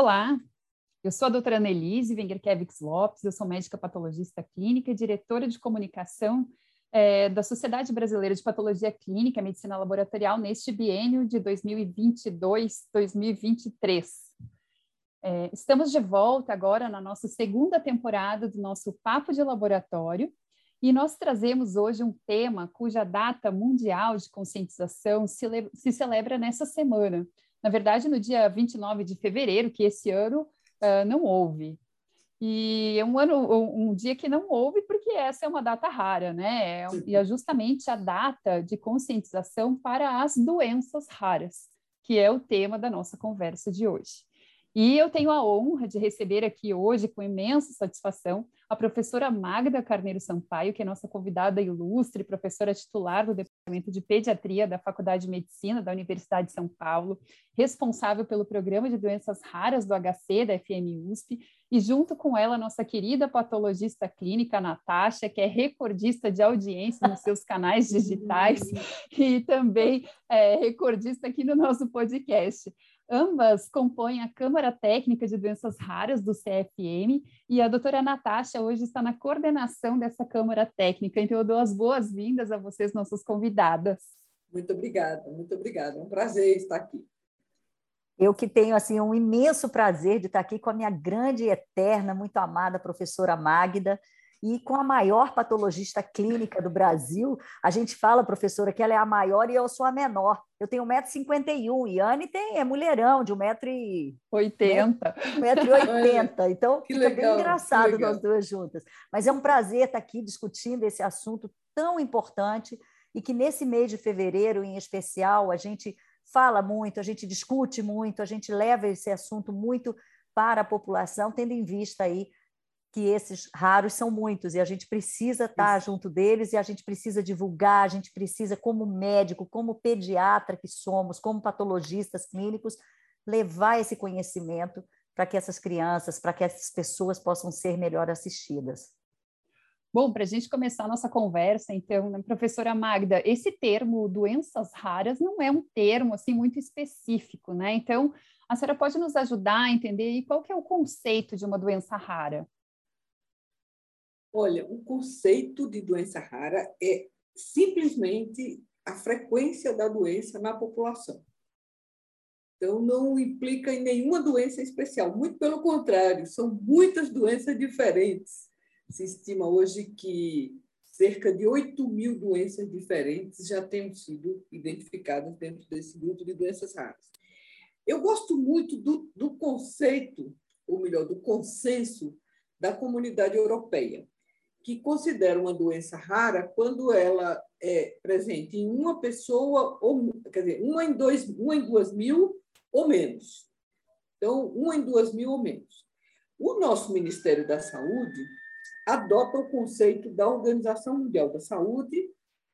Olá, eu sou a doutora Annelise Wengerkevix Lopes, eu sou médica patologista clínica e diretora de comunicação é, da Sociedade Brasileira de Patologia Clínica e Medicina Laboratorial neste biênio de 2022-2023. É, estamos de volta agora na nossa segunda temporada do nosso Papo de Laboratório e nós trazemos hoje um tema cuja data mundial de conscientização se, se celebra nessa semana, na verdade, no dia 29 de fevereiro, que esse ano uh, não houve. E é um ano, um, dia que não houve, porque essa é uma data rara, né? É e é justamente a data de conscientização para as doenças raras, que é o tema da nossa conversa de hoje. E eu tenho a honra de receber aqui hoje, com imensa satisfação, a professora Magda Carneiro Sampaio, que é nossa convidada ilustre, professora titular do Departamento de Pediatria da Faculdade de Medicina da Universidade de São Paulo, responsável pelo Programa de Doenças Raras do HC da FM USP, e junto com ela, nossa querida patologista clínica, Natasha, que é recordista de audiência nos seus canais digitais e também é, recordista aqui no nosso podcast. Ambas compõem a Câmara Técnica de Doenças Raras do CFM e a doutora Natasha hoje está na coordenação dessa Câmara Técnica. Então, eu dou as boas-vindas a vocês, nossas convidadas. Muito obrigada, muito obrigada. É um prazer estar aqui. Eu que tenho assim um imenso prazer de estar aqui com a minha grande e eterna, muito amada professora Magda, e com a maior patologista clínica do Brasil. A gente fala, professora, que ela é a maior e eu sou a menor. Eu tenho 1,51m e Anne tem, é mulherão, de 1,80m. 1,80m. Então, que fica legal, bem engraçado nós duas juntas. Mas é um prazer estar aqui discutindo esse assunto tão importante e que nesse mês de fevereiro, em especial, a gente fala muito, a gente discute muito, a gente leva esse assunto muito para a população, tendo em vista aí que esses raros são muitos e a gente precisa estar Isso. junto deles e a gente precisa divulgar, a gente precisa, como médico, como pediatra que somos, como patologistas clínicos, levar esse conhecimento para que essas crianças, para que essas pessoas possam ser melhor assistidas. Bom, para a gente começar a nossa conversa, então, né, professora Magda, esse termo doenças raras não é um termo assim muito específico, né? Então, a senhora pode nos ajudar a entender qual que é o conceito de uma doença rara? Olha, o conceito de doença rara é simplesmente a frequência da doença na população. Então, não implica em nenhuma doença especial, muito pelo contrário, são muitas doenças diferentes. Se estima hoje que cerca de 8 mil doenças diferentes já tenham sido identificadas dentro desse grupo de doenças raras. Eu gosto muito do, do conceito, ou melhor, do consenso da comunidade europeia que considera uma doença rara quando ela é presente em uma pessoa, ou, quer dizer, uma em, dois, uma em duas mil ou menos. Então, uma em duas mil ou menos. O nosso Ministério da Saúde adota o conceito da Organização Mundial da Saúde,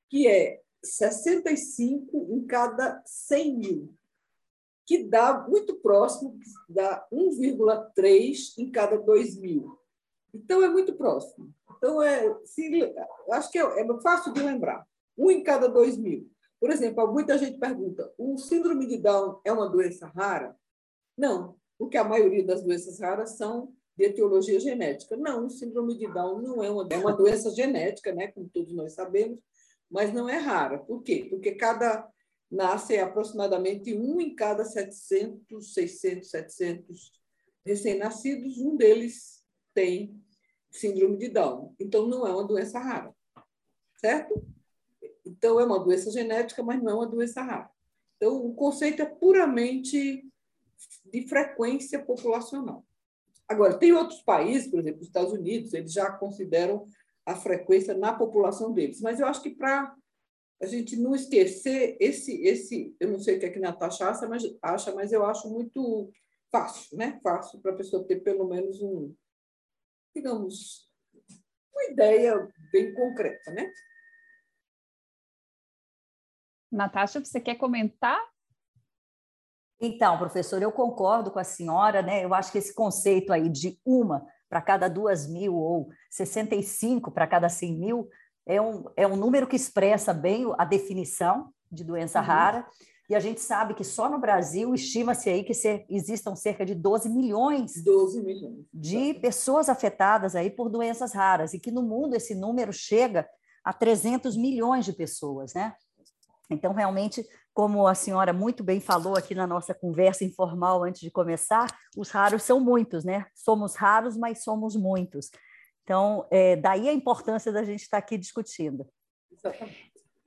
que é 65 em cada 100 mil, que dá muito próximo, dá 1,3 em cada 2 mil. Então, é muito próximo. Então, é, acho que é, é fácil de lembrar. Um em cada dois mil. Por exemplo, muita gente pergunta: o síndrome de Down é uma doença rara? Não, porque a maioria das doenças raras são de etiologia genética. Não, o síndrome de Down não é uma, é uma doença genética, né, como todos nós sabemos, mas não é rara. Por quê? Porque cada nasce aproximadamente um em cada 700, 600, 700 recém-nascidos, um deles tem síndrome de Down. Então, não é uma doença rara, certo? Então, é uma doença genética, mas não é uma doença rara. Então, o conceito é puramente de frequência populacional. Agora, tem outros países, por exemplo, os Estados Unidos, eles já consideram a frequência na população deles. Mas eu acho que para a gente não esquecer esse, esse eu não sei o que, é que Natasha acha mas, acha, mas eu acho muito fácil, né? Fácil para a pessoa ter pelo menos um, digamos, uma ideia bem concreta, né? Natasha, você quer comentar? Então, professor, eu concordo com a senhora, né? Eu acho que esse conceito aí de uma para cada duas mil ou 65 para cada 100 mil é um, é um número que expressa bem a definição de doença uhum. rara. E a gente sabe que só no Brasil estima-se aí que se, existam cerca de 12 milhões, 12 milhões de pessoas afetadas aí por doenças raras e que no mundo esse número chega a 300 milhões de pessoas, né? Então, realmente, como a senhora muito bem falou aqui na nossa conversa informal antes de começar, os raros são muitos, né? Somos raros, mas somos muitos. Então, é, daí a importância da gente estar aqui discutindo.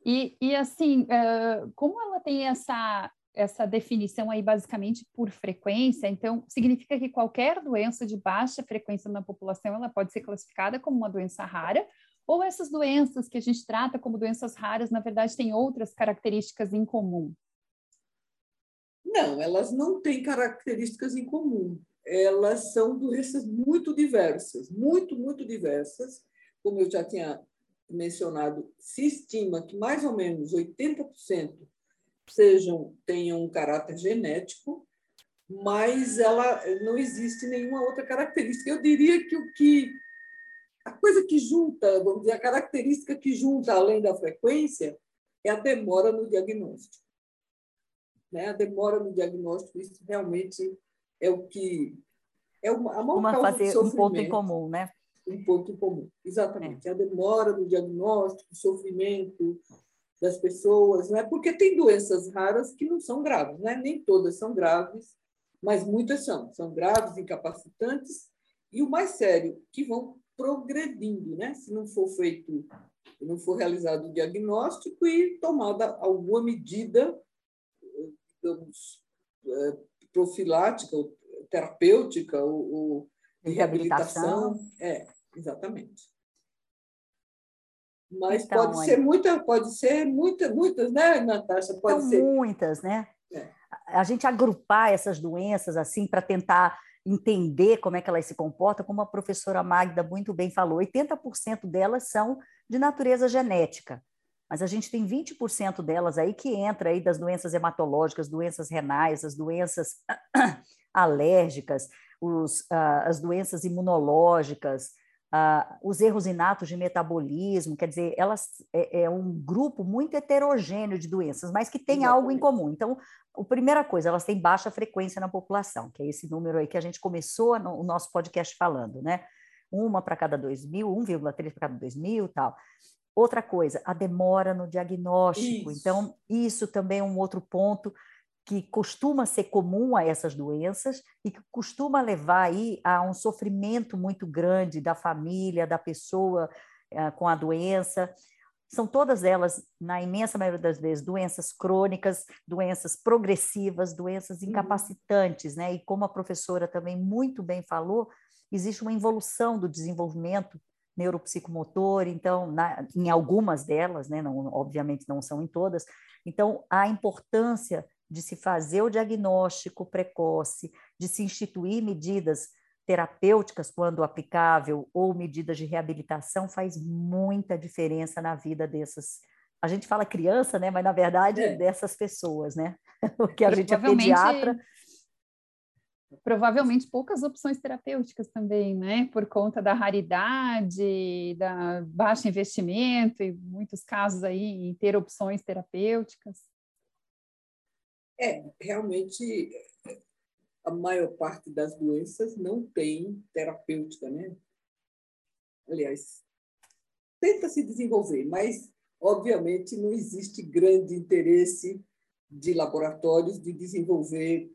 E, e assim, uh, como ela tem essa, essa definição aí basicamente por frequência, então significa que qualquer doença de baixa frequência na população ela pode ser classificada como uma doença rara, ou essas doenças que a gente trata como doenças raras, na verdade, têm outras características em comum? Não, elas não têm características em comum. Elas são doenças muito diversas, muito, muito diversas. Como eu já tinha mencionado, se estima que mais ou menos 80% sejam tenham um caráter genético, mas ela não existe nenhuma outra característica. Eu diria que o que a coisa que junta, vamos dizer, a característica que junta além da frequência é a demora no diagnóstico. Né? A demora no diagnóstico, isso realmente é o que é uma, a maior Uma fazer um ponto em comum, né? Um ponto em comum, exatamente. É. A demora no diagnóstico, o sofrimento das pessoas, né? Porque tem doenças raras que não são graves, né? Nem todas são graves, mas muitas são. São graves, incapacitantes e o mais sério, que vão progredindo, né? Se não for feito, não for realizado o diagnóstico e tomada alguma medida, digamos, é, profilática, terapêutica ou, ou de reabilitação. reabilitação. É, exatamente. Mas então, pode ser muita, pode ser muita, muitas, né, Natasha? Pode São ser muitas, né? É. A gente agrupar essas doenças assim para tentar entender como é que elas se comportam, como a professora Magda muito bem falou, 80% delas são de natureza genética, mas a gente tem 20% delas aí que entra aí das doenças hematológicas, doenças renais, as doenças alérgicas, os, uh, as doenças imunológicas, os erros inatos de metabolismo, quer dizer, elas é, é, um grupo muito heterogêneo de doenças, mas que tem Exatamente. algo em comum. Então, a primeira coisa, elas têm baixa frequência na população, que é esse número aí que a gente começou no, o nosso podcast falando, né? Uma para cada dois mil, 1,3 para cada dois mil tal. Outra coisa, a demora no diagnóstico. Isso. Então, isso também é um outro ponto que costuma ser comum a essas doenças e que costuma levar aí a um sofrimento muito grande da família, da pessoa uh, com a doença. São todas elas, na imensa maioria das vezes, doenças crônicas, doenças progressivas, doenças uhum. incapacitantes, né? E como a professora também muito bem falou, existe uma involução do desenvolvimento neuropsicomotor, então, na, em algumas delas, né? Não, obviamente não são em todas. Então, a importância de se fazer o diagnóstico precoce, de se instituir medidas terapêuticas quando aplicável ou medidas de reabilitação faz muita diferença na vida dessas. A gente fala criança, né? Mas na verdade é. dessas pessoas, né? Porque a gente é pediatra. Provavelmente poucas opções terapêuticas também, né? Por conta da raridade, da baixo investimento e muitos casos aí em ter opções terapêuticas. É, realmente a maior parte das doenças não tem terapêutica, né? Aliás, tenta se desenvolver, mas obviamente não existe grande interesse de laboratórios de desenvolver,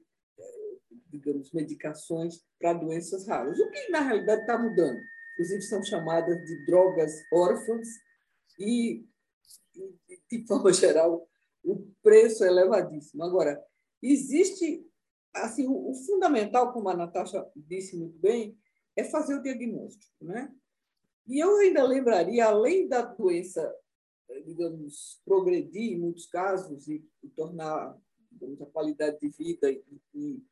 digamos, medicações para doenças raras. O que na realidade está mudando? Inclusive são chamadas de drogas órfãs e, de forma geral, o preço é elevadíssimo. Agora, existe, assim, o, o fundamental, como a Natasha disse muito bem, é fazer o diagnóstico, né? E eu ainda lembraria, além da doença digamos, progredir em muitos casos e, e tornar digamos, a qualidade de vida e, e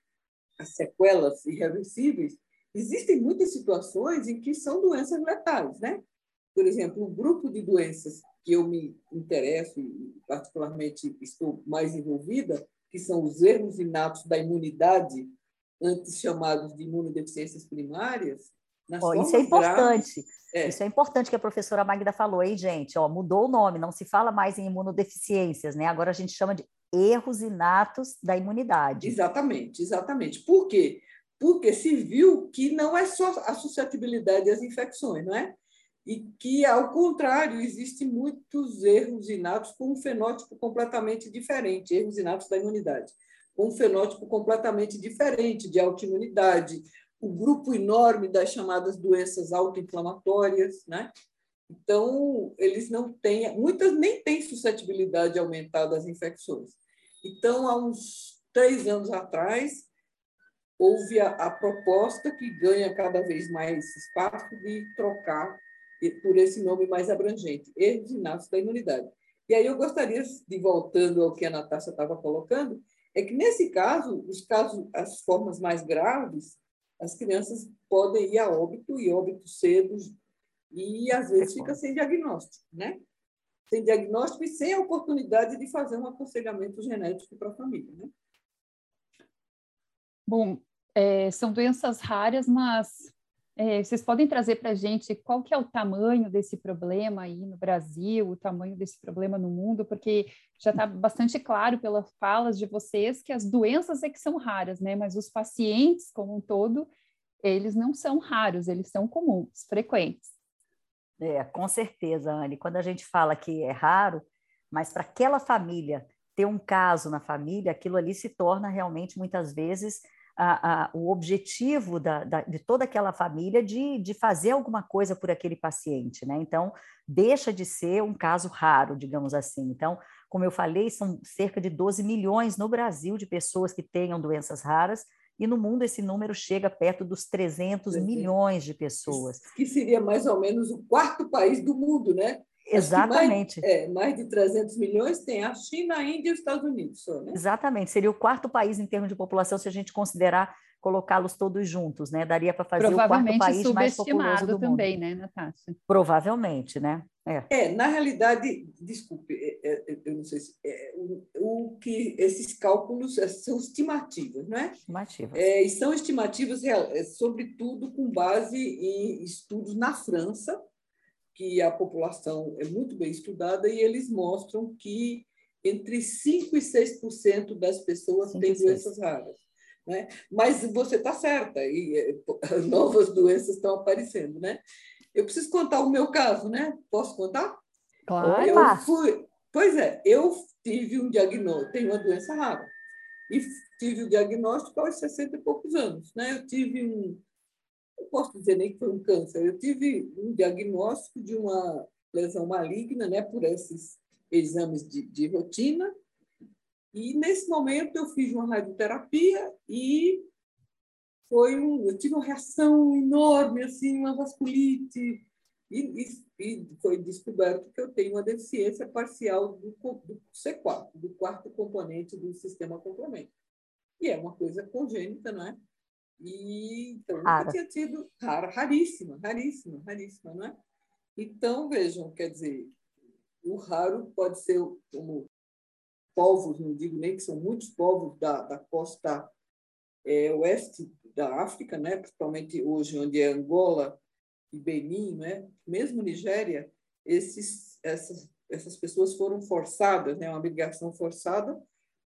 as sequelas irreversíveis, existem muitas situações em que são doenças letais, né? Por exemplo, um grupo de doenças que eu me interesso e particularmente estou mais envolvida, que são os erros inatos da imunidade, antes chamados de imunodeficiências primárias. Oh, isso é importante. É. Isso é importante que a professora Magda falou, aí, gente? Ó, mudou o nome, não se fala mais em imunodeficiências, né? Agora a gente chama de erros inatos da imunidade. Exatamente, exatamente. Por quê? Porque se viu que não é só a suscetibilidade às infecções, não é? E que, ao contrário, existem muitos erros inatos com um fenótipo completamente diferente, erros inatos da imunidade, com um fenótipo completamente diferente de autoimunidade, o grupo enorme das chamadas doenças autoinflamatórias, né? Então, eles não têm, muitas nem têm suscetibilidade aumentada às infecções. Então, há uns três anos atrás, houve a, a proposta que ganha cada vez mais espaço de trocar por esse nome mais abrangente, erros inatos da imunidade. E aí eu gostaria de voltando ao que a Natasha estava colocando, é que nesse caso, os casos, as formas mais graves, as crianças podem ir a óbito e óbito cedo e às vezes fica sem diagnóstico, né? sem diagnóstico e sem a oportunidade de fazer um aconselhamento genético para a família. Né? Bom, é, são doenças raras, mas é, vocês podem trazer para a gente qual que é o tamanho desse problema aí no Brasil, o tamanho desse problema no mundo, porque já está bastante claro pelas falas de vocês que as doenças é que são raras, né? Mas os pacientes como um todo, eles não são raros, eles são comuns, frequentes. É, com certeza, Anne. Quando a gente fala que é raro, mas para aquela família ter um caso na família, aquilo ali se torna realmente muitas vezes a, a, o objetivo da, da, de toda aquela família de, de fazer alguma coisa por aquele paciente, né? Então, deixa de ser um caso raro, digamos assim. Então, como eu falei, são cerca de 12 milhões no Brasil de pessoas que tenham doenças raras, e no mundo esse número chega perto dos 300 milhões de pessoas. Que seria mais ou menos o quarto país do mundo, né? Exatamente. Mais, é, mais, de 300 milhões tem a China, a Índia e os Estados Unidos. Só, né? Exatamente. Seria o quarto país em termos de população se a gente considerar colocá-los todos juntos, né? Daria para fazer o quarto país mais populoso do também, mundo. né, Natasha? Provavelmente, né? É. é, na realidade, desculpe, é, é, eu não sei se é, o, o, que esses cálculos é, são estimativas, não é? Estimativas. É, e são estimativas, sobretudo, com base em estudos na França, que a população é muito bem estudada e eles mostram que entre 5 e 6% das pessoas têm doenças raras. Né? Mas você está certa, e novas doenças estão aparecendo, né? Eu preciso contar o meu caso, né? Posso contar? Claro. Eu fui, pois é, eu tive um diagnóstico, tenho uma doença rara. E tive o diagnóstico aos 60 e poucos anos, né? Eu tive um não posso dizer nem que foi um câncer, eu tive um diagnóstico de uma lesão maligna, né, por esses exames de, de rotina. E nesse momento eu fiz uma radioterapia e foi um, eu tive uma reação enorme, assim, uma vasculite, e, e, e, foi descoberto que eu tenho uma deficiência parcial do, do, C4, do quarto componente do sistema complemento. E é uma coisa congênita, não é? E então nunca tinha tido rara, raríssima, raríssima, raríssima, não é? Então, vejam, quer dizer, o raro pode ser como povos, não digo nem que são muitos povos da, da costa é, oeste da África, né? principalmente hoje, onde é Angola e Benin, né? mesmo Nigéria, esses, essas, essas pessoas foram forçadas, né? uma migração forçada,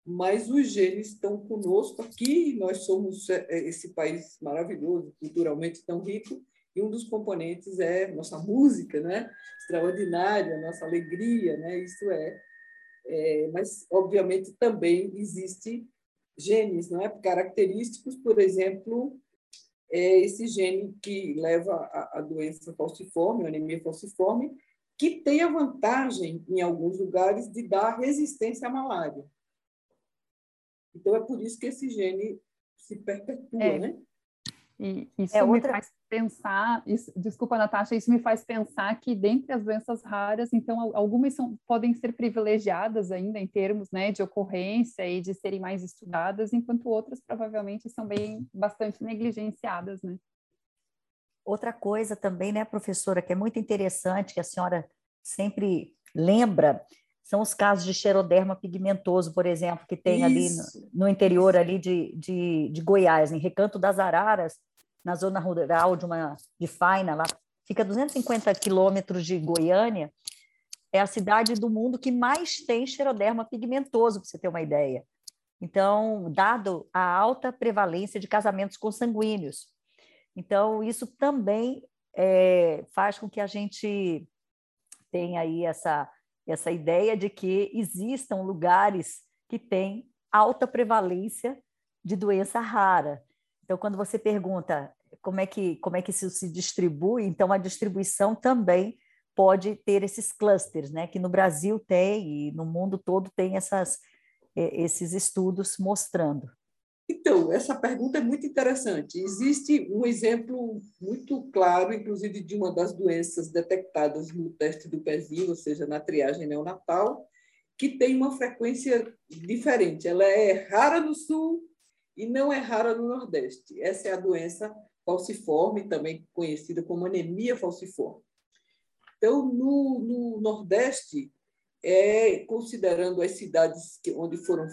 mas os genes estão conosco aqui, nós somos é, é, esse país maravilhoso, culturalmente tão rico, e um dos componentes é nossa música, né? extraordinária, nossa alegria, né? isso é. é mas, obviamente, também existe genes, não é? Característicos, por exemplo, é esse gene que leva à doença falciforme, a anemia falciforme, que tem a vantagem, em alguns lugares, de dar resistência à malária. Então, é por isso que esse gene se perpetua, é. né? E isso é me outra... faz pensar, isso, desculpa, Natasha, isso me faz pensar que dentre as doenças raras, então, algumas são, podem ser privilegiadas ainda em termos né, de ocorrência e de serem mais estudadas, enquanto outras provavelmente são bem bastante negligenciadas, né? Outra coisa também, né, professora, que é muito interessante, que a senhora sempre lembra, são os casos de xeroderma pigmentoso, por exemplo, que tem Isso. ali no, no, interior ali de, de, de, Goiás, em Recanto das Araras, na zona rural de uma de Faina, lá fica a 250 quilômetros de Goiânia, é a cidade do mundo que mais tem xeroderma pigmentoso, para você ter uma ideia. Então, dado a alta prevalência de casamentos consanguíneos, então, isso também é, faz com que a gente tenha aí essa, essa ideia de que existam lugares que têm alta prevalência de doença rara. Então, quando você pergunta como é que, como é que isso se distribui, então a distribuição também pode ter esses clusters, né? que no Brasil tem e no mundo todo tem essas, esses estudos mostrando. Então, essa pergunta é muito interessante. Existe um exemplo muito claro, inclusive, de uma das doenças detectadas no teste do pezinho, ou seja, na triagem neonatal, que tem uma frequência diferente. Ela é rara no sul e não é rara no nordeste. Essa é a doença falciforme, também conhecida como anemia falciforme. Então, no, no nordeste, é, considerando as cidades que, onde foram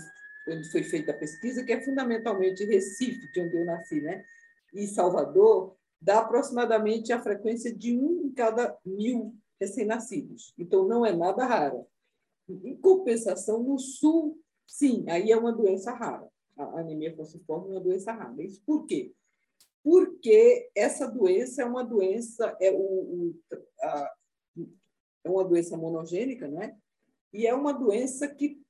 onde foi feita a pesquisa, que é fundamentalmente Recife, de onde eu nasci, né? e Salvador, dá aproximadamente a frequência de um em cada mil recém-nascidos. Então, não é nada rara. Em compensação, no Sul, sim, aí é uma doença rara. A anemia falciforme é uma doença rara. Isso por quê? Porque essa doença é uma doença, é, o, o a, é uma doença monogênica, né? E é uma doença que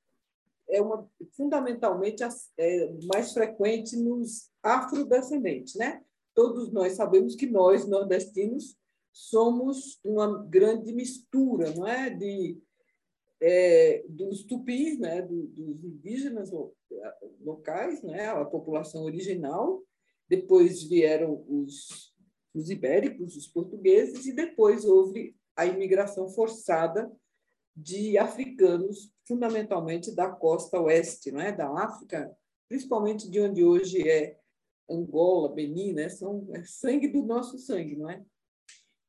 é uma fundamentalmente é, mais frequente nos afrodescendentes, né? Todos nós sabemos que nós nordestinos somos uma grande mistura, não é, de é, dos tupis, né, do, dos indígenas locais, né, a população original. Depois vieram os, os ibéricos, os portugueses, e depois houve a imigração forçada de africanos, fundamentalmente da costa oeste, não é? da África, principalmente de onde hoje é Angola, Benin, né? são é sangue do nosso sangue, não é?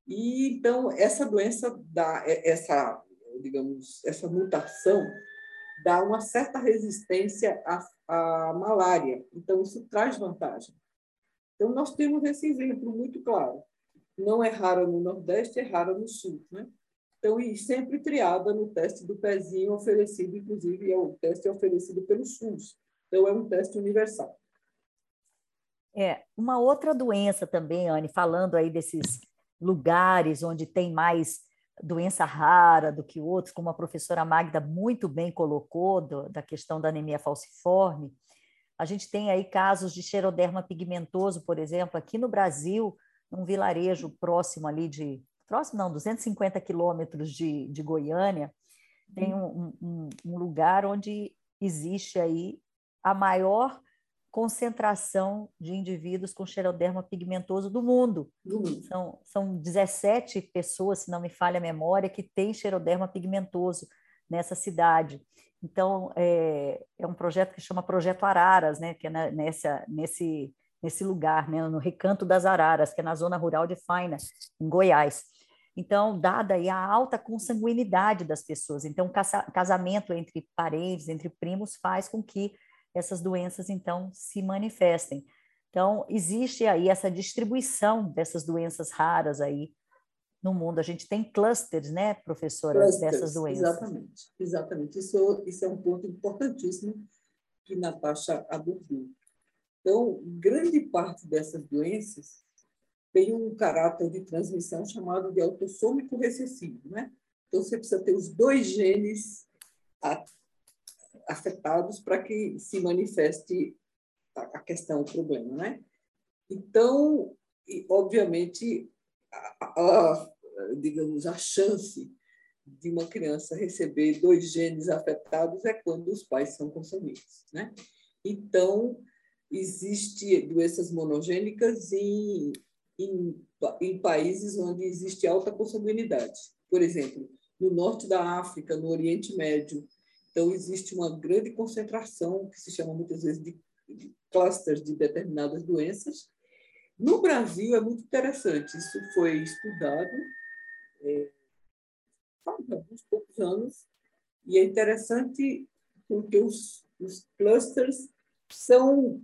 E então essa doença dá é, essa, digamos, essa mutação dá uma certa resistência à, à malária. Então isso traz vantagem. Então nós temos esse exemplo muito claro. Não é rara no Nordeste, é rara no Sul, né? Então, e sempre triada no teste do pezinho oferecido, inclusive, é o teste oferecido pelo SUS. Então, é um teste universal. É, uma outra doença também, Anne, falando aí desses lugares onde tem mais doença rara do que outros, como a professora Magda muito bem colocou, do, da questão da anemia falciforme, a gente tem aí casos de xeroderma pigmentoso, por exemplo, aqui no Brasil, num vilarejo próximo ali de próximo não, 250 quilômetros de, de Goiânia, tem um, um, um, lugar onde existe aí a maior concentração de indivíduos com xeroderma pigmentoso do mundo. Uhum. São, são 17 pessoas, se não me falha a memória, que têm xeroderma pigmentoso nessa cidade. Então, é, é um projeto que chama Projeto Araras, né, que é na, nessa, nesse, nesse lugar, né, no Recanto das Araras, que é na zona rural de Faina, em Goiás. Então, dada aí a alta consanguinidade das pessoas, então casamento entre parentes, entre primos, faz com que essas doenças então se manifestem. Então, existe aí essa distribuição dessas doenças raras aí no mundo. A gente tem clusters, né, professora, clusters, dessas doenças. Exatamente, exatamente. Isso, isso é um ponto importantíssimo que Natasha abordou. Então, grande parte dessas doenças tem um caráter de transmissão chamado de autossômico recessivo, né? Então, você precisa ter os dois genes afetados para que se manifeste a questão, o problema, né? Então, obviamente, a, a, digamos, a chance de uma criança receber dois genes afetados é quando os pais são consanguíneos, né? Então, existe doenças monogênicas em, em, em países onde existe alta consanguinidade. Por exemplo, no norte da África, no Oriente Médio. Então, existe uma grande concentração, que se chama muitas vezes de, de clusters de determinadas doenças. No Brasil, é muito interessante, isso foi estudado é, há alguns poucos anos, e é interessante porque os, os clusters são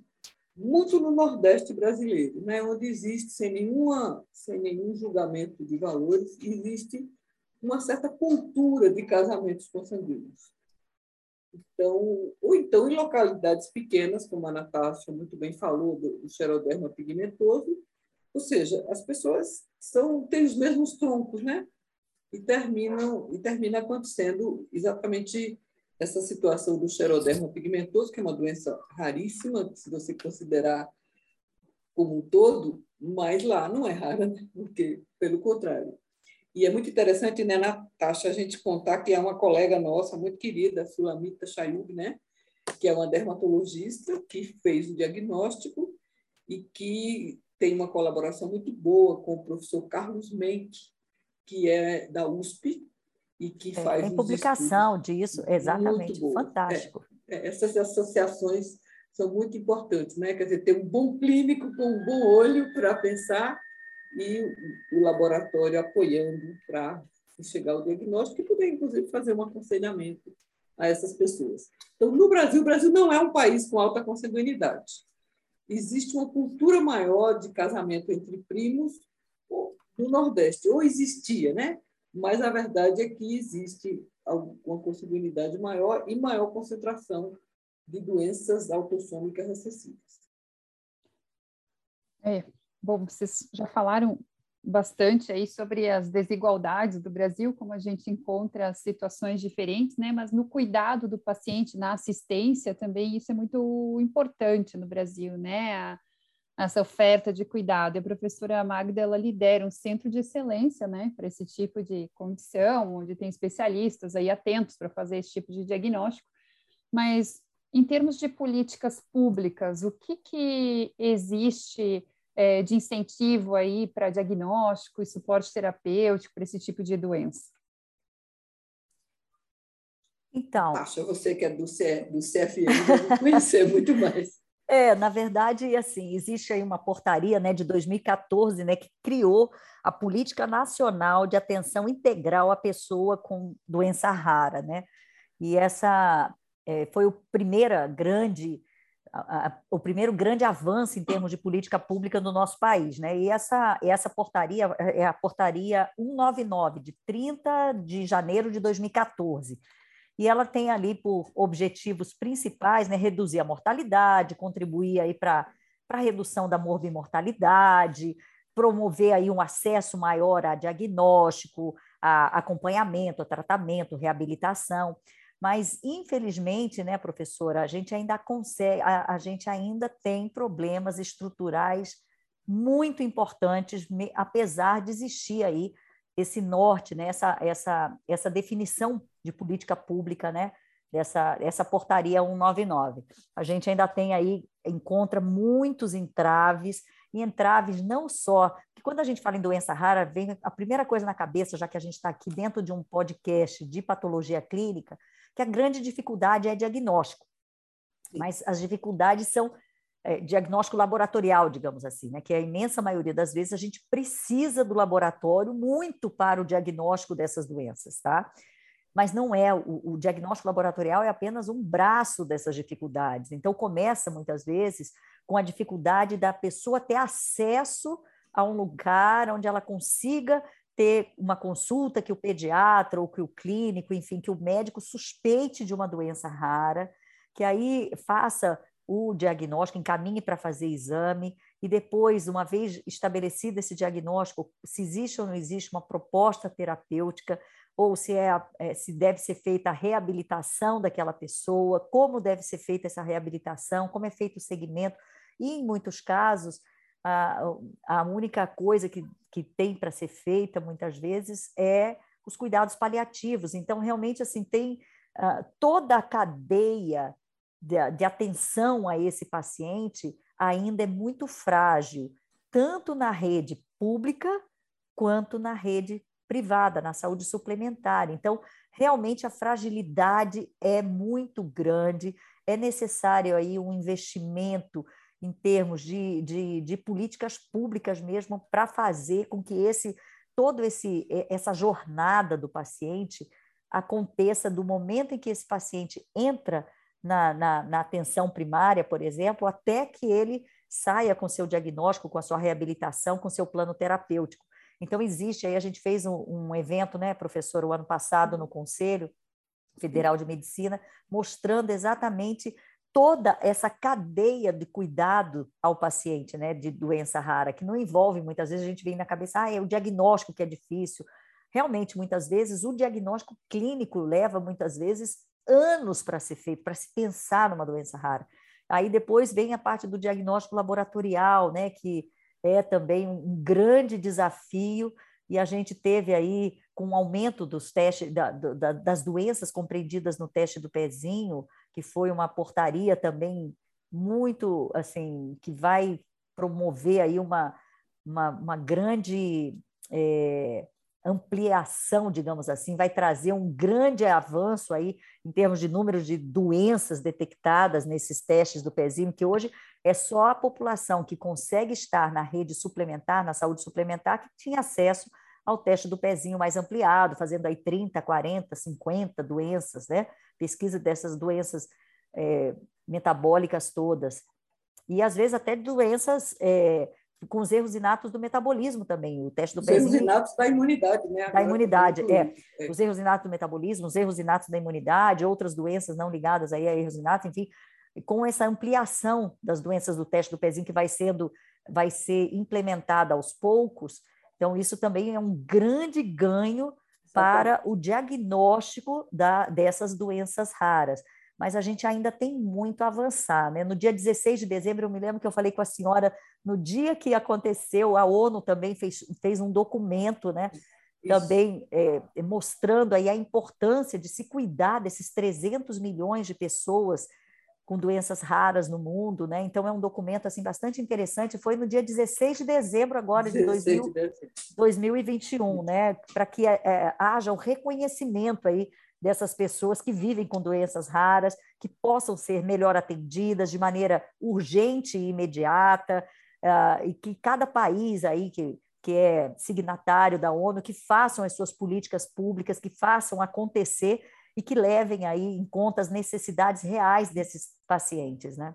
muito no Nordeste brasileiro, né, onde existe, sem, nenhuma, sem nenhum julgamento de valores, existe uma certa cultura de casamentos consanguíneos. Então, ou então em localidades pequenas, como a Natasha muito bem falou, do, xeroderma pigmentoso, ou seja, as pessoas são, têm os mesmos troncos, né? E terminam e termina acontecendo exatamente essa situação do xeroderma pigmentoso, que é uma doença raríssima, se você considerar como um todo, mas lá não é rara, né? porque, pelo contrário, e é muito interessante, né, Natasha, a gente contar que é uma colega nossa muito querida, Sulamita Chayub, né, que é uma dermatologista que fez o diagnóstico e que tem uma colaboração muito boa com o professor Carlos Menck, que é da USP e que é, faz tem publicação disso, exatamente, fantástico. É, é, essas associações são muito importantes, né? Quer dizer, ter um bom clínico com um bom olho para pensar e o laboratório apoiando para chegar ao diagnóstico e poder, inclusive, fazer um aconselhamento a essas pessoas. Então, no Brasil, o Brasil não é um país com alta consanguinidade. Existe uma cultura maior de casamento entre primos no Nordeste, ou existia, né? Mas a verdade é que existe uma consanguinidade maior e maior concentração de doenças autossômicas recessivas. É, Bom, vocês já falaram bastante aí sobre as desigualdades do Brasil, como a gente encontra situações diferentes, né? Mas no cuidado do paciente, na assistência também, isso é muito importante no Brasil, né? A, essa oferta de cuidado. E a professora Magda, ela lidera um centro de excelência, né? Para esse tipo de condição, onde tem especialistas aí atentos para fazer esse tipo de diagnóstico. Mas, em termos de políticas públicas, o que, que existe é, de incentivo aí para diagnóstico e suporte terapêutico para esse tipo de doença? Então. Acho você que é do, C, do CFM deve conhecer muito mais. É, na verdade, assim, existe aí uma portaria né, de 2014 né, que criou a Política Nacional de Atenção Integral à Pessoa com Doença Rara. Né? E essa é, foi a primeira grande a, a, o primeiro grande avanço em termos de política pública no nosso país. Né? E essa, essa portaria é a portaria 199, de 30 de janeiro de 2014. E ela tem ali por objetivos principais né, reduzir a mortalidade, contribuir aí para a redução da morbimortalidade, promover aí um acesso maior a diagnóstico, a acompanhamento, a tratamento, reabilitação. Mas, infelizmente, né, professora, a gente ainda consegue, a, a gente ainda tem problemas estruturais muito importantes, me, apesar de existir aí esse norte, né, essa, essa, essa definição de política pública, né, dessa essa portaria 199. A gente ainda tem aí, encontra muitos entraves, e entraves não só, que quando a gente fala em doença rara, vem a primeira coisa na cabeça, já que a gente está aqui dentro de um podcast de patologia clínica, que a grande dificuldade é diagnóstico. Mas as dificuldades são é, diagnóstico laboratorial, digamos assim, né? que a imensa maioria das vezes a gente precisa do laboratório muito para o diagnóstico dessas doenças, tá? Mas não é, o, o diagnóstico laboratorial é apenas um braço dessas dificuldades. Então, começa muitas vezes com a dificuldade da pessoa ter acesso a um lugar onde ela consiga ter uma consulta que o pediatra ou que o clínico, enfim, que o médico suspeite de uma doença rara, que aí faça o diagnóstico, encaminhe para fazer exame e depois, uma vez estabelecido esse diagnóstico, se existe ou não existe uma proposta terapêutica ou se, é, é, se deve ser feita a reabilitação daquela pessoa, como deve ser feita essa reabilitação, como é feito o segmento. E, em muitos casos, a, a única coisa que, que tem para ser feita, muitas vezes, é os cuidados paliativos. Então, realmente, assim, tem uh, toda a cadeia de, de atenção a esse paciente ainda é muito frágil, tanto na rede pública quanto na rede privada, na saúde suplementar. Então, realmente a fragilidade é muito grande, é necessário aí um investimento em termos de, de, de políticas públicas mesmo para fazer com que esse todo esse essa jornada do paciente aconteça do momento em que esse paciente entra na, na, na atenção primária, por exemplo, até que ele saia com seu diagnóstico, com a sua reabilitação, com seu plano terapêutico. Então, existe aí, a gente fez um, um evento, né, professor, o ano passado no Conselho Federal de Medicina, mostrando exatamente toda essa cadeia de cuidado ao paciente, né, de doença rara, que não envolve, muitas vezes a gente vem na cabeça, ah, é o diagnóstico que é difícil. Realmente, muitas vezes, o diagnóstico clínico leva, muitas vezes, anos para ser feito, para se pensar numa doença rara. Aí depois vem a parte do diagnóstico laboratorial, né, que é também um grande desafio, e a gente teve aí, com o aumento dos testes, da, da, das doenças compreendidas no teste do pezinho, que foi uma portaria também muito, assim, que vai promover aí uma, uma, uma grande é, ampliação, digamos assim, vai trazer um grande avanço aí em termos de número de doenças detectadas nesses testes do pezinho, que hoje é só a população que consegue estar na rede suplementar, na saúde suplementar, que tinha acesso ao teste do pezinho mais ampliado, fazendo aí 30, 40, 50 doenças, né? Pesquisa dessas doenças é, metabólicas todas. E às vezes até doenças é, com os erros inatos do metabolismo também, o teste do os pezinho. Os erros inatos da imunidade, né? Agora da imunidade, é. é. Os erros inatos do metabolismo, os erros inatos da imunidade, outras doenças não ligadas aí a erros inatos, enfim, com essa ampliação das doenças do teste do pezinho que vai sendo, vai ser implementada aos poucos, então isso também é um grande ganho para o diagnóstico da, dessas doenças raras mas a gente ainda tem muito a avançar. Né? No dia 16 de dezembro, eu me lembro que eu falei com a senhora, no dia que aconteceu, a ONU também fez, fez um documento, né? também é, mostrando aí a importância de se cuidar desses 300 milhões de pessoas com doenças raras no mundo, né? Então é um documento assim bastante interessante. Foi no dia 16 de dezembro agora de, 2000, de 2021, né? Para que é, haja o reconhecimento aí dessas pessoas que vivem com doenças raras, que possam ser melhor atendidas de maneira urgente e imediata, uh, e que cada país aí que, que é signatário da ONU, que façam as suas políticas públicas, que façam acontecer e que levem aí em conta as necessidades reais desses pacientes, né?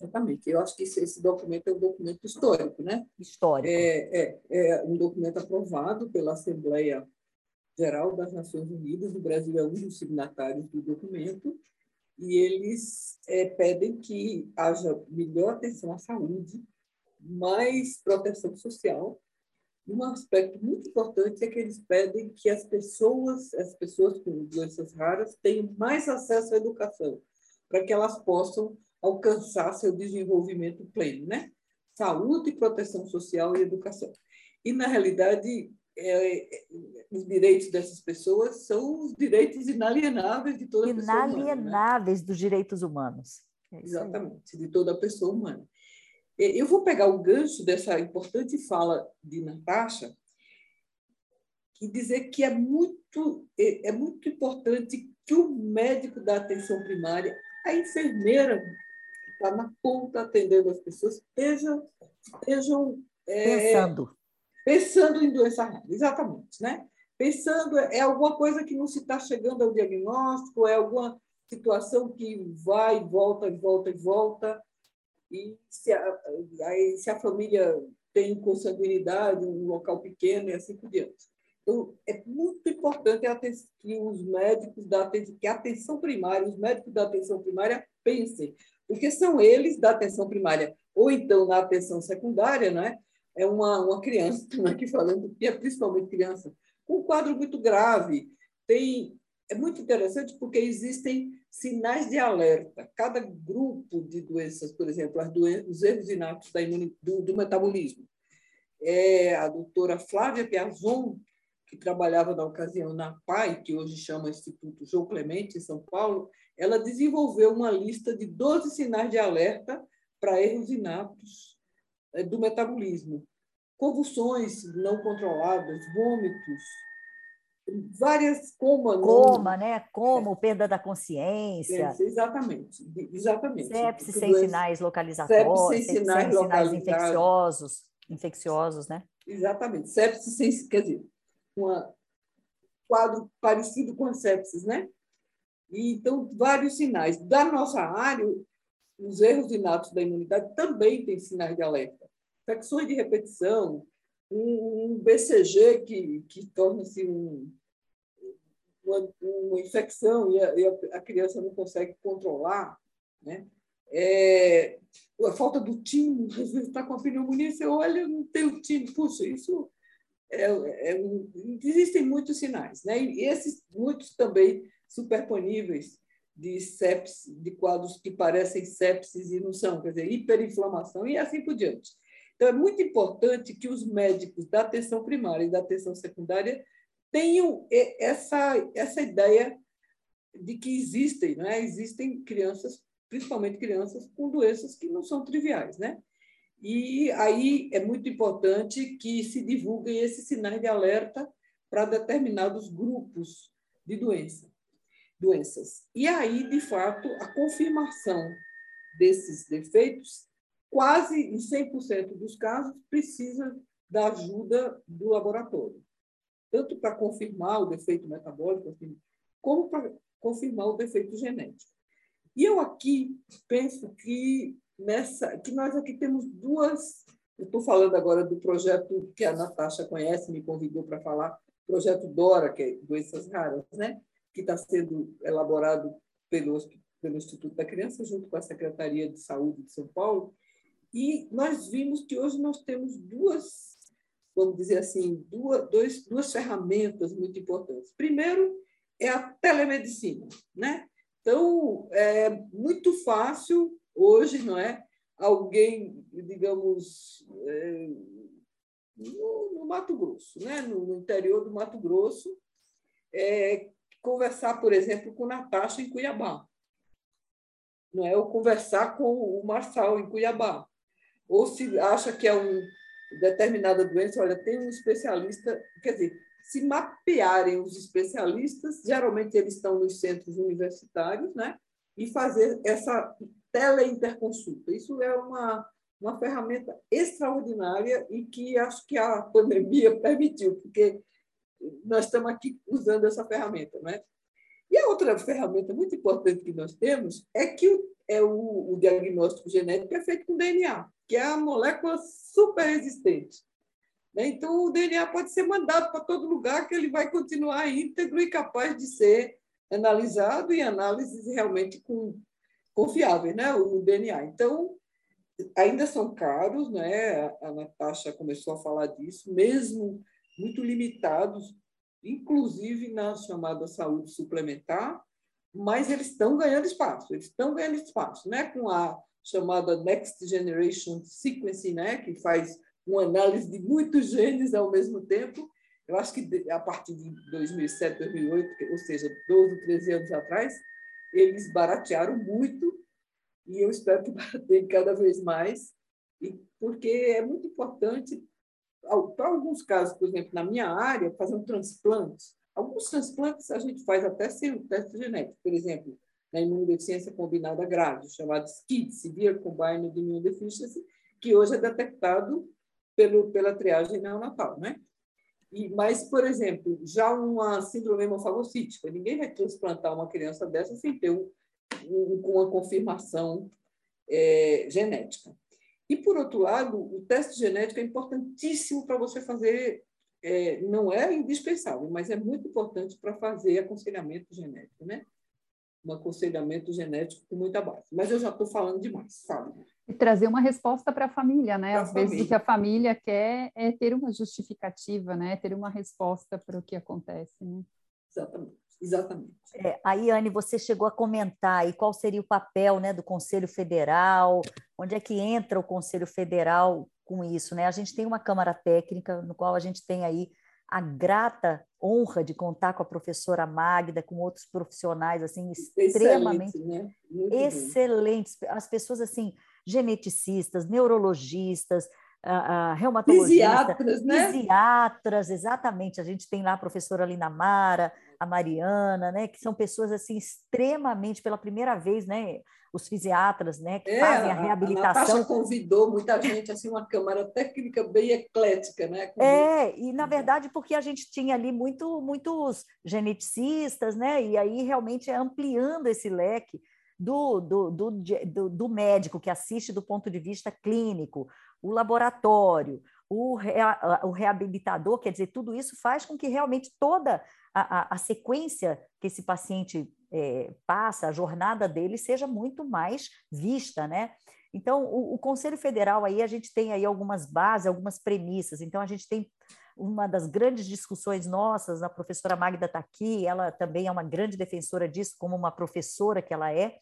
Exatamente. Eu acho que esse, esse, documento é um documento histórico, né? Histórico. É, é, é um documento aprovado pela Assembleia Geral das Nações Unidas, o Brasil é um dos signatários do documento, e eles é, pedem que haja melhor atenção à saúde, mais proteção social. E um aspecto muito importante é que eles pedem que as pessoas, as pessoas com doenças raras, tenham mais acesso à educação, para que elas possam alcançar seu desenvolvimento pleno, né? Saúde, proteção social e educação. E, na realidade, é, é, os direitos dessas pessoas são os direitos inalienáveis de toda pessoa humana. Né? Inalienáveis né? dos direitos humanos. É Exatamente, de toda pessoa humana. Eu vou pegar o gancho dessa importante fala de Natasha e dizer que é muito, é, é muito importante que o médico da atenção primária, a enfermeira que está na ponta atendendo as pessoas, estejam, estejam é, pensando Pensando em doença rara, exatamente, né? Pensando, é alguma coisa que não se está chegando ao diagnóstico, é alguma situação que vai, volta, volta e volta, e se a, aí, se a família tem consanguinidade, um local pequeno e assim por diante. Então, é muito importante que os médicos da que a atenção primária, os médicos da atenção primária pensem, porque são eles da atenção primária, ou então na atenção secundária, né? é uma, uma criança, estamos aqui falando, e é principalmente criança, com um quadro muito grave. Tem, é muito interessante porque existem sinais de alerta. Cada grupo de doenças, por exemplo, as doenças, os erros inatos do, do metabolismo. É, a doutora Flávia Piazon, que trabalhava na ocasião na PAI, que hoje chama Instituto João Clemente, em São Paulo, ela desenvolveu uma lista de 12 sinais de alerta para erros inatos eh, do metabolismo. Convulsões não controladas, vômitos, várias coma, coma, né? Como perda da consciência. É, exatamente, exatamente. Sepsis sem sinais localizatórios, sepsis sem sinais, sem sinais infecciosos, infecciosos, né? Exatamente, sepsis sem, quer dizer, um quadro parecido com a sepsis, né? E, então, vários sinais. Da nossa área, os erros inatos da imunidade também têm sinais de alerta. Infecções de repetição, um, BCG que, que torna-se um, uma, uma, infecção e, a, e a, criança não consegue controlar, né? É, a falta do timo, às vezes está com a pneumonia, você olha, não tem o timo, puxa, isso é, é, existem muitos sinais, né? E esses muitos também superponíveis de sepsis, de quadros que parecem sepsis e não são, quer dizer, hiperinflamação e assim por diante. Então, é muito importante que os médicos da atenção primária e da atenção secundária tenham essa, essa ideia de que existem, né? existem crianças, principalmente crianças com doenças que não são triviais. Né? E aí é muito importante que se divulguem esses sinais de alerta para determinados grupos de doença, doenças. E aí, de fato, a confirmação desses defeitos quase em 100% dos casos, precisa da ajuda do laboratório, tanto para confirmar o defeito metabólico, assim, como para confirmar o defeito genético. E eu aqui penso que nessa, que nós aqui temos duas. Eu estou falando agora do projeto que a Natasha conhece, me convidou para falar, projeto Dora, que é doenças raras, né? Que está sendo elaborado pelo, pelo Instituto da Criança junto com a Secretaria de Saúde de São Paulo e nós vimos que hoje nós temos duas, vamos dizer assim, duas, dois, duas ferramentas muito importantes. Primeiro é a telemedicina, né? Então, é muito fácil hoje, não é? Alguém, digamos, é, no, no, Mato Grosso, né? no, no interior do Mato Grosso, é, conversar, por exemplo, com Natasha em Cuiabá. Não é? Ou conversar com o Marçal em Cuiabá ou se acha que é uma determinada doença, olha, tem um especialista, quer dizer, se mapearem os especialistas, geralmente eles estão nos centros universitários, né? E fazer essa teleinterconsulta. Isso é uma, uma ferramenta extraordinária e que acho que a pandemia permitiu, porque nós estamos aqui usando essa ferramenta, né? E a outra ferramenta muito importante que nós temos é que o, é o, o diagnóstico genético é feito com DNA que é a molécula super resistente. Né? Então, o DNA pode ser mandado para todo lugar que ele vai continuar íntegro e capaz de ser analisado e análises realmente com, confiáveis, né? o DNA. Então, ainda são caros, né? a Natasha começou a falar disso, mesmo muito limitados, inclusive na chamada saúde suplementar, mas eles estão ganhando espaço, eles estão ganhando espaço, né? com a chamada Next Generation Sequencing, né, que faz uma análise de muitos genes ao mesmo tempo. Eu acho que a partir de 2007, 2008, ou seja, 12, 13 anos atrás, eles baratearam muito e eu espero que barateiem cada vez mais, e porque é muito importante, para alguns casos, por exemplo, na minha área, fazer um transplante. Alguns transplantes a gente faz até sem o teste genético, por exemplo, na imunodeficiência combinada grave, chamado SCID, Severe Combined Immunodeficiency, que hoje é detectado pelo, pela triagem neonatal, né? E, mas, por exemplo, já uma síndrome hemofagocítica, ninguém vai transplantar uma criança dessa sem ter um, um, uma confirmação é, genética. E, por outro lado, o teste genético é importantíssimo para você fazer, é, não é indispensável, mas é muito importante para fazer aconselhamento genético, né? Um aconselhamento genético com muita base. Mas eu já estou falando demais, sabe? E trazer uma resposta para a família, né? Pra Às família. vezes o que a família quer é ter uma justificativa, né? Ter uma resposta para o que acontece, né? Exatamente. Exatamente. É, aí, Anne, você chegou a comentar aí qual seria o papel né, do Conselho Federal, onde é que entra o Conselho Federal com isso, né? A gente tem uma Câmara Técnica, no qual a gente tem aí a grata honra de contar com a professora Magda, com outros profissionais assim extremamente né? excelentes, as pessoas assim geneticistas, neurologistas, uh, uh, reumatologistas, fisiatras, né? fisiatras, exatamente. A gente tem lá a professora Lina Mara, a Mariana, né, que são pessoas assim extremamente pela primeira vez, né, os fisiatras, né, que é, fazem a reabilitação. A convidou muita gente assim uma câmara técnica bem eclética, né? É, e na verdade porque a gente tinha ali muito muitos geneticistas, né, e aí realmente é ampliando esse leque do, do, do, do, do médico que assiste do ponto de vista clínico, o laboratório, o, rea, o reabilitador, quer dizer, tudo isso faz com que realmente toda a, a, a sequência que esse paciente é, passa, a jornada dele seja muito mais vista, né? Então, o, o, Conselho Federal aí, a gente tem aí algumas bases, algumas premissas. Então, a gente tem uma das grandes discussões nossas, a professora Magda está aqui, ela também é uma grande defensora disso, como uma professora que ela é,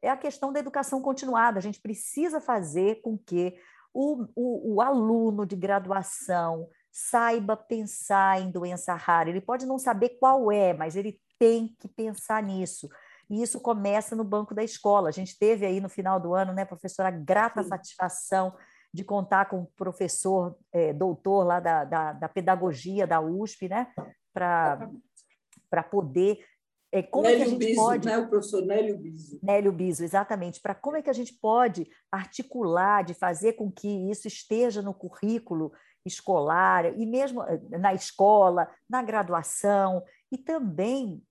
é a questão da educação continuada. A gente precisa fazer com que o, o, o aluno de graduação, saiba pensar em doença rara. Ele pode não saber qual é, mas ele tem que pensar nisso. E isso começa no banco da escola. A gente teve aí no final do ano, né, professora, grata Sim. satisfação de contar com o professor é, doutor lá da, da, da, pedagogia da USP, né, para poder é, como Nélio é que a gente Biso, pode né? o professor Nélio Biso. Nélio Biso, exatamente. Para como é que a gente pode articular, de fazer com que isso esteja no currículo escolar e mesmo eh, na escola, na graduação e também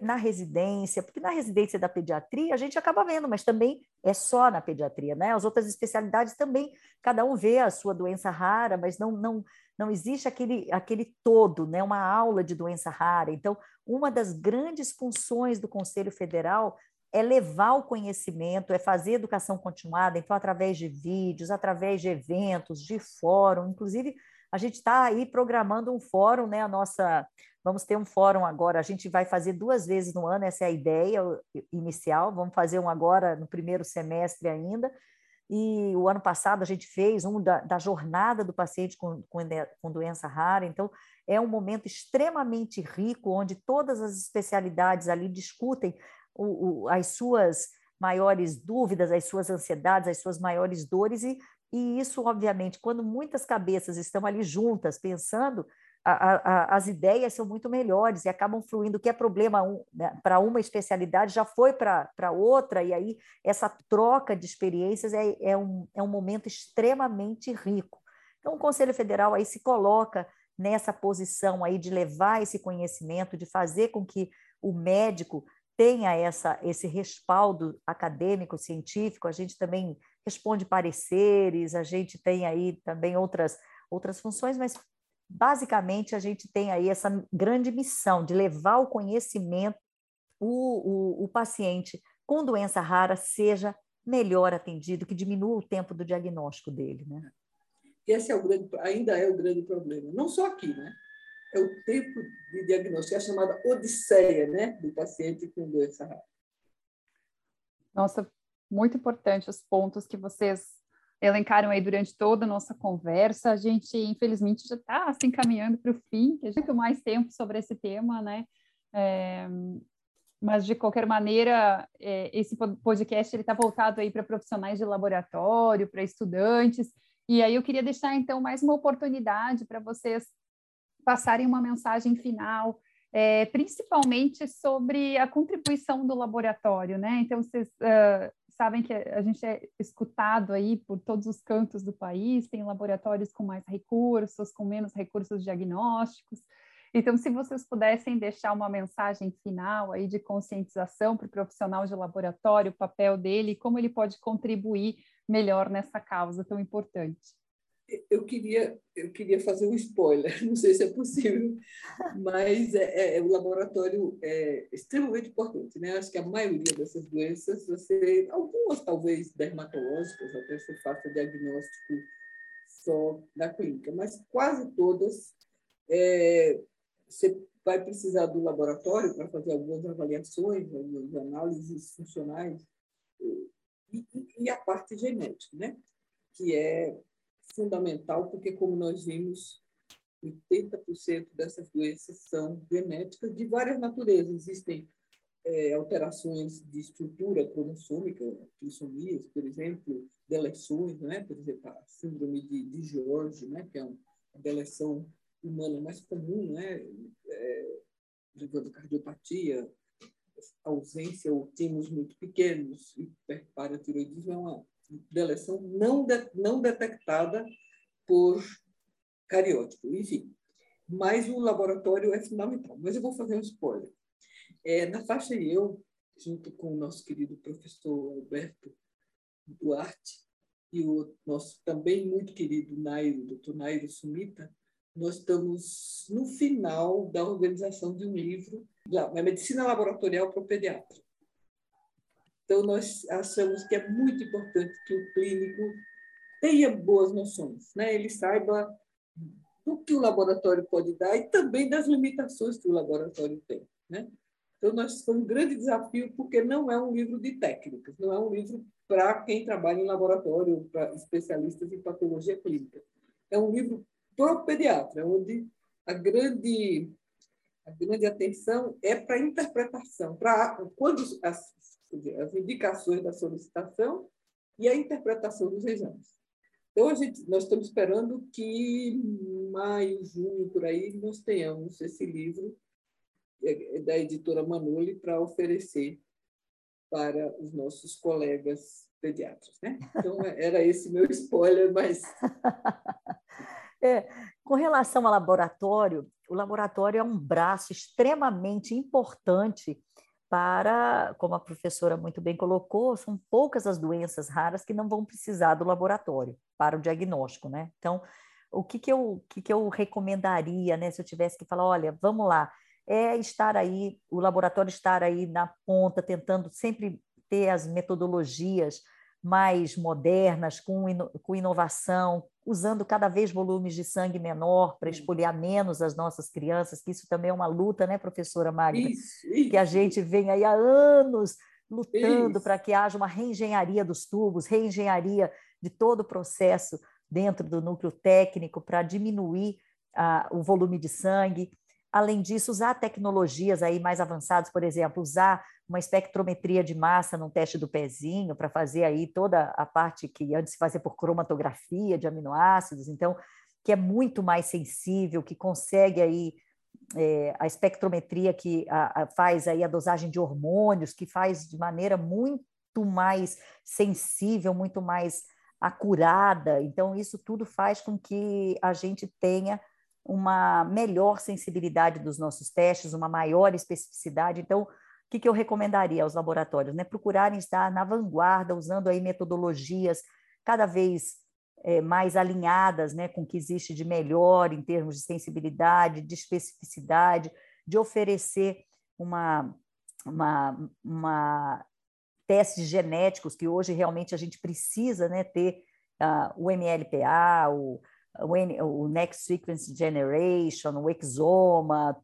na residência, porque na residência da pediatria a gente acaba vendo, mas também é só na pediatria, né? As outras especialidades também, cada um vê a sua doença rara, mas não não não existe aquele aquele todo, né? Uma aula de doença rara. Então, uma das grandes funções do Conselho Federal é levar o conhecimento, é fazer educação continuada, então, através de vídeos, através de eventos, de fórum, inclusive, a gente está aí programando um fórum, né? A nossa. Vamos ter um fórum agora, a gente vai fazer duas vezes no ano, essa é a ideia inicial, vamos fazer um agora no primeiro semestre ainda. E o ano passado a gente fez um da, da jornada do paciente com, com, com doença rara, então é um momento extremamente rico, onde todas as especialidades ali discutem o, o, as suas maiores dúvidas, as suas ansiedades, as suas maiores dores, e, e isso, obviamente, quando muitas cabeças estão ali juntas pensando, a, a, as ideias são muito melhores e acabam fluindo. O que é problema um, né, para uma especialidade já foi para outra, e aí essa troca de experiências é, é, um, é um momento extremamente rico. Então, o Conselho Federal aí se coloca nessa posição aí de levar esse conhecimento, de fazer com que o médico tenha essa, esse respaldo acadêmico, científico, a gente também responde pareceres, a gente tem aí também outras, outras funções, mas basicamente a gente tem aí essa grande missão de levar o conhecimento, o, o, o paciente com doença rara seja melhor atendido, que diminua o tempo do diagnóstico dele. Né? Esse é o grande, ainda é o grande problema, não só aqui, né? é o tempo de diagnóstico, é a chamada odisseia né, do paciente com doença rara. Nossa, muito importante os pontos que vocês elencaram aí durante toda a nossa conversa. A gente, infelizmente, já está se encaminhando para o fim, que a gente tem mais tempo sobre esse tema, né? É, mas, de qualquer maneira, é, esse podcast está voltado aí para profissionais de laboratório, para estudantes, e aí eu queria deixar, então, mais uma oportunidade para vocês passarem uma mensagem final, é, principalmente sobre a contribuição do laboratório, né? Então, vocês uh, sabem que a gente é escutado aí por todos os cantos do país, tem laboratórios com mais recursos, com menos recursos diagnósticos. Então, se vocês pudessem deixar uma mensagem final aí de conscientização para o profissional de laboratório, o papel dele, como ele pode contribuir melhor nessa causa tão importante eu queria, eu queria fazer um spoiler, não sei se é possível, mas é, é, é, o laboratório é extremamente importante. Né? Acho que a maioria dessas doenças, você, algumas talvez dermatológicas, até se faça diagnóstico só da clínica, mas quase todas é, você vai precisar do laboratório para fazer algumas avaliações, algumas análises funcionais e, e a parte genética, né? que é fundamental, porque, como nós vimos, 80% dessas doenças são genéticas de várias naturezas. Existem é, alterações de estrutura cromossômica, trissomias, por exemplo, deleções, né? por exemplo, a síndrome de, de George, né? que é uma deleção humana mais comum, né? É, levando cardiopatia, ausência ou timos muito pequenos, hiperparatiroidismo é uma deleção não, de, não detectada por cariótipo, enfim. Mas o laboratório é fundamental. Mas eu vou fazer um spoiler. É, na faixa eu, junto com o nosso querido professor Alberto Duarte e o nosso também muito querido Nairo, doutor Nairo Sumita, nós estamos no final da organização de um livro, a Medicina Laboratorial para o Pediatra. Então, nós achamos que é muito importante que o clínico tenha boas noções, né? ele saiba do que o laboratório pode dar e também das limitações que o laboratório tem. Né? Então, nós foi um grande desafio, porque não é um livro de técnicas, não é um livro para quem trabalha em laboratório, para especialistas em patologia clínica. É um livro para o pediatra, onde a grande, a grande atenção é para a interpretação, para quando as, as indicações da solicitação e a interpretação dos exames. Então, a gente, nós estamos esperando que maio, junho, por aí, nós tenhamos esse livro é, da editora Manoli para oferecer para os nossos colegas pediatras. Né? Então, era esse meu spoiler, mas É, com relação ao laboratório, o laboratório é um braço extremamente importante para, como a professora muito bem colocou, são poucas as doenças raras que não vão precisar do laboratório para o diagnóstico, né? Então, o que, que, eu, que, que eu recomendaria, né, se eu tivesse que falar, olha, vamos lá, é estar aí, o laboratório estar aí na ponta, tentando sempre ter as metodologias mais modernas, com, com inovação, usando cada vez volumes de sangue menor para expoliar menos as nossas crianças, que isso também é uma luta, né, professora Magda? Isso, isso. Que a gente vem aí há anos lutando para que haja uma reengenharia dos tubos, reengenharia de todo o processo dentro do núcleo técnico para diminuir ah, o volume de sangue. Além disso, usar tecnologias aí mais avançadas, por exemplo, usar uma espectrometria de massa num teste do pezinho para fazer aí toda a parte que antes se fazia por cromatografia de aminoácidos, então que é muito mais sensível, que consegue aí é, a espectrometria que a, a faz aí a dosagem de hormônios, que faz de maneira muito mais sensível, muito mais acurada. Então isso tudo faz com que a gente tenha uma melhor sensibilidade dos nossos testes, uma maior especificidade. Então, que, que eu recomendaria aos laboratórios? Né? Procurarem estar na vanguarda, usando aí metodologias cada vez é, mais alinhadas né, com o que existe de melhor em termos de sensibilidade, de especificidade, de oferecer uma, uma, uma testes genéticos que hoje realmente a gente precisa né, ter uh, o MLPA, o, o, Next Sequence Generation, o Exoma,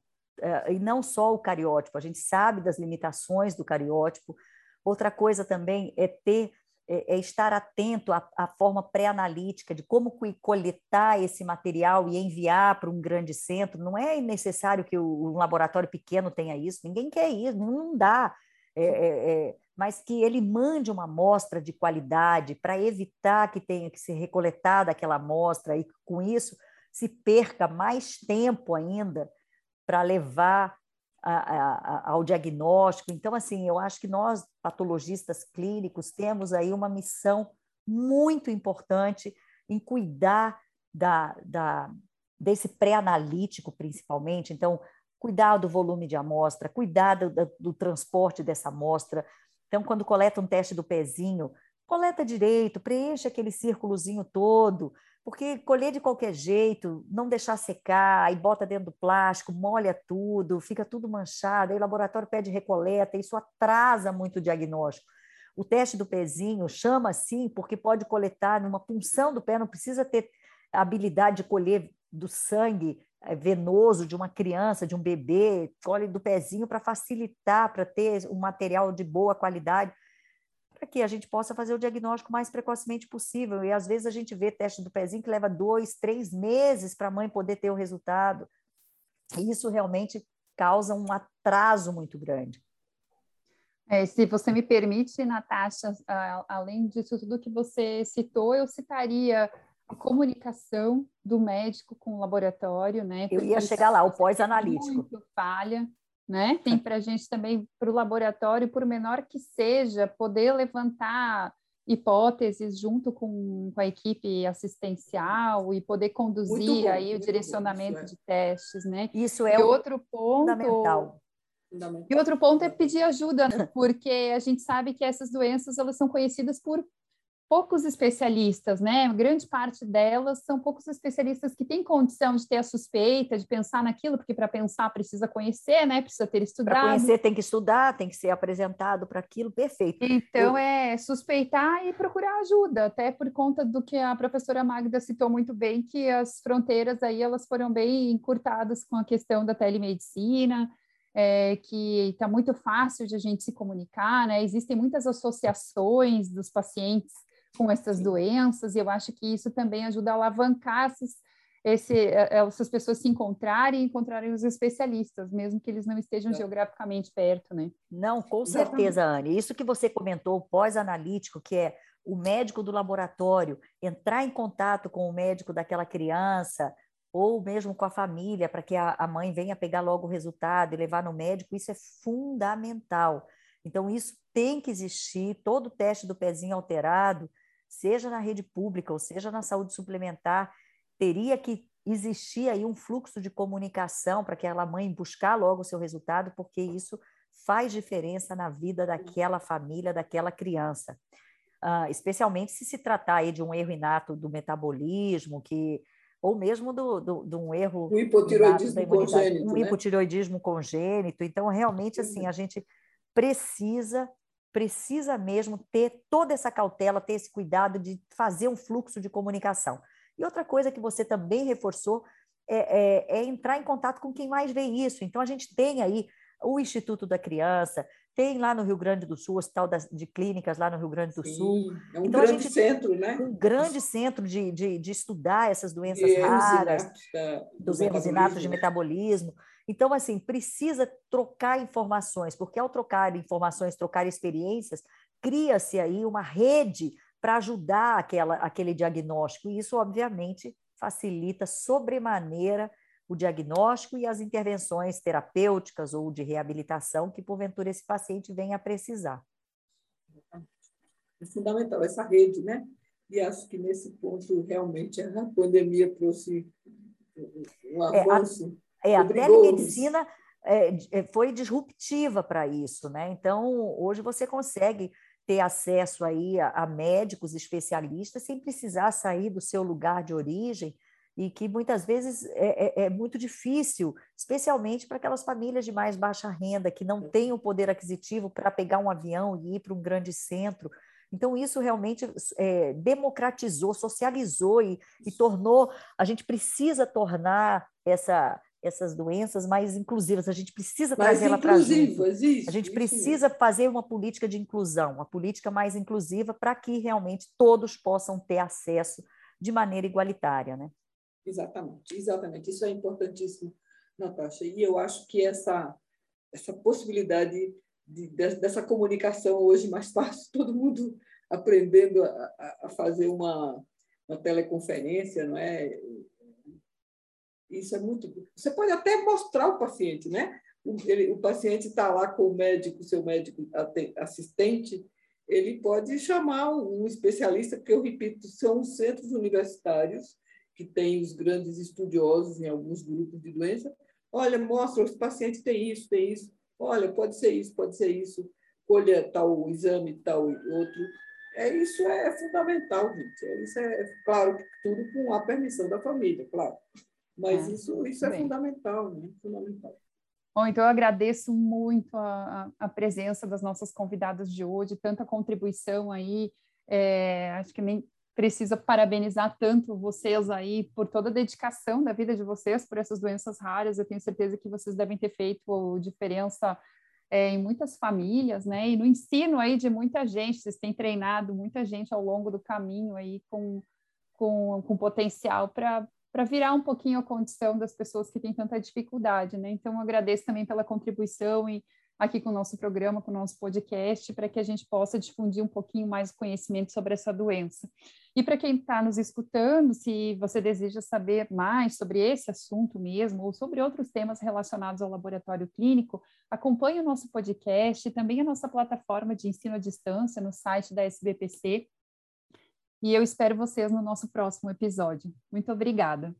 e não só o cariótipo, a gente sabe das limitações do cariótipo. Outra coisa também é ter é, é estar atento à, à forma pré-analítica de como coletar esse material e enviar para um grande centro. Não é necessário que o, um laboratório pequeno tenha isso, ninguém quer isso, não dá. É, é, é mas que ele mande uma amostra de qualidade para evitar que tenha que ser recoletada aquela amostra e com isso se perca mais tempo ainda para levar a, a, ao diagnóstico. Então, assim, eu acho que nós, patologistas clínicos, temos aí uma missão muito importante em cuidar da, da, desse pré-analítico, principalmente. Então, cuidar do volume de amostra, cuidar do, do, do transporte dessa amostra. Então, quando coleta um teste do pezinho, coleta direito, preenche aquele círculozinho todo, porque colher de qualquer jeito, não deixar secar, aí bota dentro do plástico, molha tudo, fica tudo manchado, aí o laboratório pede recoleta, isso atrasa muito o diagnóstico. O teste do pezinho chama assim porque pode coletar numa punção do pé, não precisa ter a habilidade de colher do sangue eh, venoso de uma criança, de um bebê, colhe do pezinho para facilitar, para ter um material de boa qualidade para que a gente possa fazer o diagnóstico mais precocemente possível. E às vezes a gente vê teste do pezinho que leva dois, três meses para a mãe poder ter o resultado. E isso realmente causa um atraso muito grande. É, se você me permite, Natasha, além disso tudo que você citou, eu citaria a comunicação do médico com o laboratório, né? Eu ia chegar lá, o pós-analítico. Falha, né? Tem para a gente também, para o laboratório, por menor que seja, poder levantar hipóteses junto com, com a equipe assistencial e poder conduzir bom, aí o direcionamento bom, é. de testes, né? Isso é e outro ponto fundamental. E outro ponto é pedir ajuda, né? porque a gente sabe que essas doenças elas são conhecidas por poucos especialistas, né? Grande parte delas são poucos especialistas que têm condição de ter a suspeita, de pensar naquilo, porque para pensar precisa conhecer, né? Precisa ter estudado. Para conhecer tem que estudar, tem que ser apresentado para aquilo, perfeito. Então Eu... é suspeitar e procurar ajuda, até por conta do que a professora Magda citou muito bem, que as fronteiras aí elas foram bem encurtadas com a questão da telemedicina. É, que está muito fácil de a gente se comunicar, né? Existem muitas associações dos pacientes com essas doenças, e eu acho que isso também ajuda a alavancar esses, esse, é, é, essas pessoas se encontrarem e encontrarem os especialistas, mesmo que eles não estejam é. geograficamente perto, né? Não, com certeza, Anne. Isso que você comentou, pós-analítico, que é o médico do laboratório entrar em contato com o médico daquela criança, ou mesmo com a família, para que a, a mãe venha pegar logo o resultado e levar no médico, isso é fundamental. Então, isso tem que existir, todo teste do pezinho alterado, seja na rede pública ou seja na saúde suplementar, teria que existir aí um fluxo de comunicação para aquela mãe buscar logo o seu resultado, porque isso faz diferença na vida daquela família, daquela criança. Uh, especialmente se se tratar aí de um erro inato do metabolismo, que ou mesmo do, do, de um erro o hipotiroidismo congênito, um né? hipotiroidismo congênito. Então, realmente, assim, a gente precisa precisa mesmo ter toda essa cautela, ter esse cuidado de fazer um fluxo de comunicação. E outra coisa que você também reforçou é, é, é entrar em contato com quem mais vê isso. Então, a gente tem aí o Instituto da Criança, tem lá no Rio Grande do Sul, Hospital de Clínicas lá no Rio Grande do Sim, Sul. É um então, grande centro, né? Um grande centro de, de, de estudar essas doenças raras, dos erros inatos de metabolismo. Então, assim, precisa trocar informações, porque ao trocar informações, trocar experiências, cria-se aí uma rede para ajudar aquela, aquele diagnóstico. E isso, obviamente, facilita sobremaneira o diagnóstico e as intervenções terapêuticas ou de reabilitação que, porventura, esse paciente venha a precisar. É fundamental essa rede, né? E acho que nesse ponto, realmente, a pandemia trouxe um avanço. É, a é, a telemedicina é, é, foi disruptiva para isso, né? Então, hoje você consegue ter acesso aí a, a, médicos especialistas sem precisar sair do seu lugar de origem e que muitas vezes é, é, é muito difícil, especialmente para aquelas famílias de mais baixa renda que não têm o poder aquisitivo para pegar um avião e ir para um grande centro. Então, isso realmente é, democratizou, socializou e, e tornou. A gente precisa tornar essa, essas doenças mais inclusivas. A gente precisa trazê-la para a gente. A gente precisa fazer uma política de inclusão, uma política mais inclusiva para que realmente todos possam ter acesso de maneira igualitária, né? Exatamente, exatamente. Isso é importantíssimo, Natasha. E eu acho que essa essa possibilidade de, dessa comunicação hoje mais fácil, todo mundo aprendendo a, a fazer uma, uma teleconferência, não é? Isso é muito. Você pode até mostrar o paciente, né? O, ele, o paciente está lá com o médico, seu médico assistente, ele pode chamar um especialista, porque eu repito, são centros universitários que têm os grandes estudiosos em alguns grupos de doença. Olha, mostra, os pacientes têm isso, tem isso. Olha, pode ser isso, pode ser isso. Colha tal exame, tal outro. É, isso é fundamental, gente. É, isso é, claro, tudo com a permissão da família, claro. Mas é, isso, isso é fundamental, né? Fundamental. Bom, então eu agradeço muito a, a, presença das nossas convidadas de hoje, tanta contribuição aí. É, acho que nem precisa parabenizar tanto vocês aí por toda a dedicação da vida de vocês por essas doenças raras. Eu tenho certeza que vocês devem ter feito diferença é, em muitas famílias, né? E no ensino aí de muita gente, vocês têm treinado muita gente ao longo do caminho aí com, com, com potencial para para virar um pouquinho a condição das pessoas que têm tanta dificuldade, né? Então, agradeço também pela contribuição e aqui com o nosso programa, com o nosso podcast, para que a gente possa difundir um pouquinho mais o conhecimento sobre essa doença. E para quem está nos escutando, se você deseja saber mais sobre esse assunto mesmo, ou sobre outros temas relacionados ao laboratório clínico, acompanhe o nosso podcast e também a nossa plataforma de ensino à distância no site da SBPC. E eu espero vocês no nosso próximo episódio. Muito obrigada.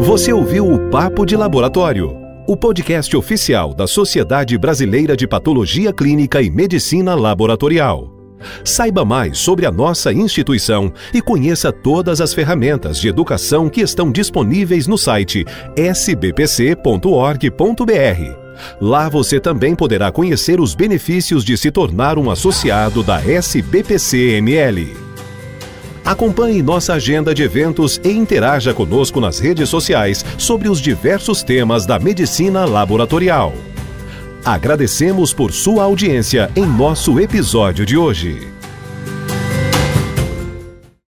Você ouviu o Papo de Laboratório, o podcast oficial da Sociedade Brasileira de Patologia Clínica e Medicina Laboratorial. Saiba mais sobre a nossa instituição e conheça todas as ferramentas de educação que estão disponíveis no site sbpc.org.br. Lá você também poderá conhecer os benefícios de se tornar um associado da SBPC-ML. Acompanhe nossa agenda de eventos e interaja conosco nas redes sociais sobre os diversos temas da medicina laboratorial. Agradecemos por sua audiência em nosso episódio de hoje.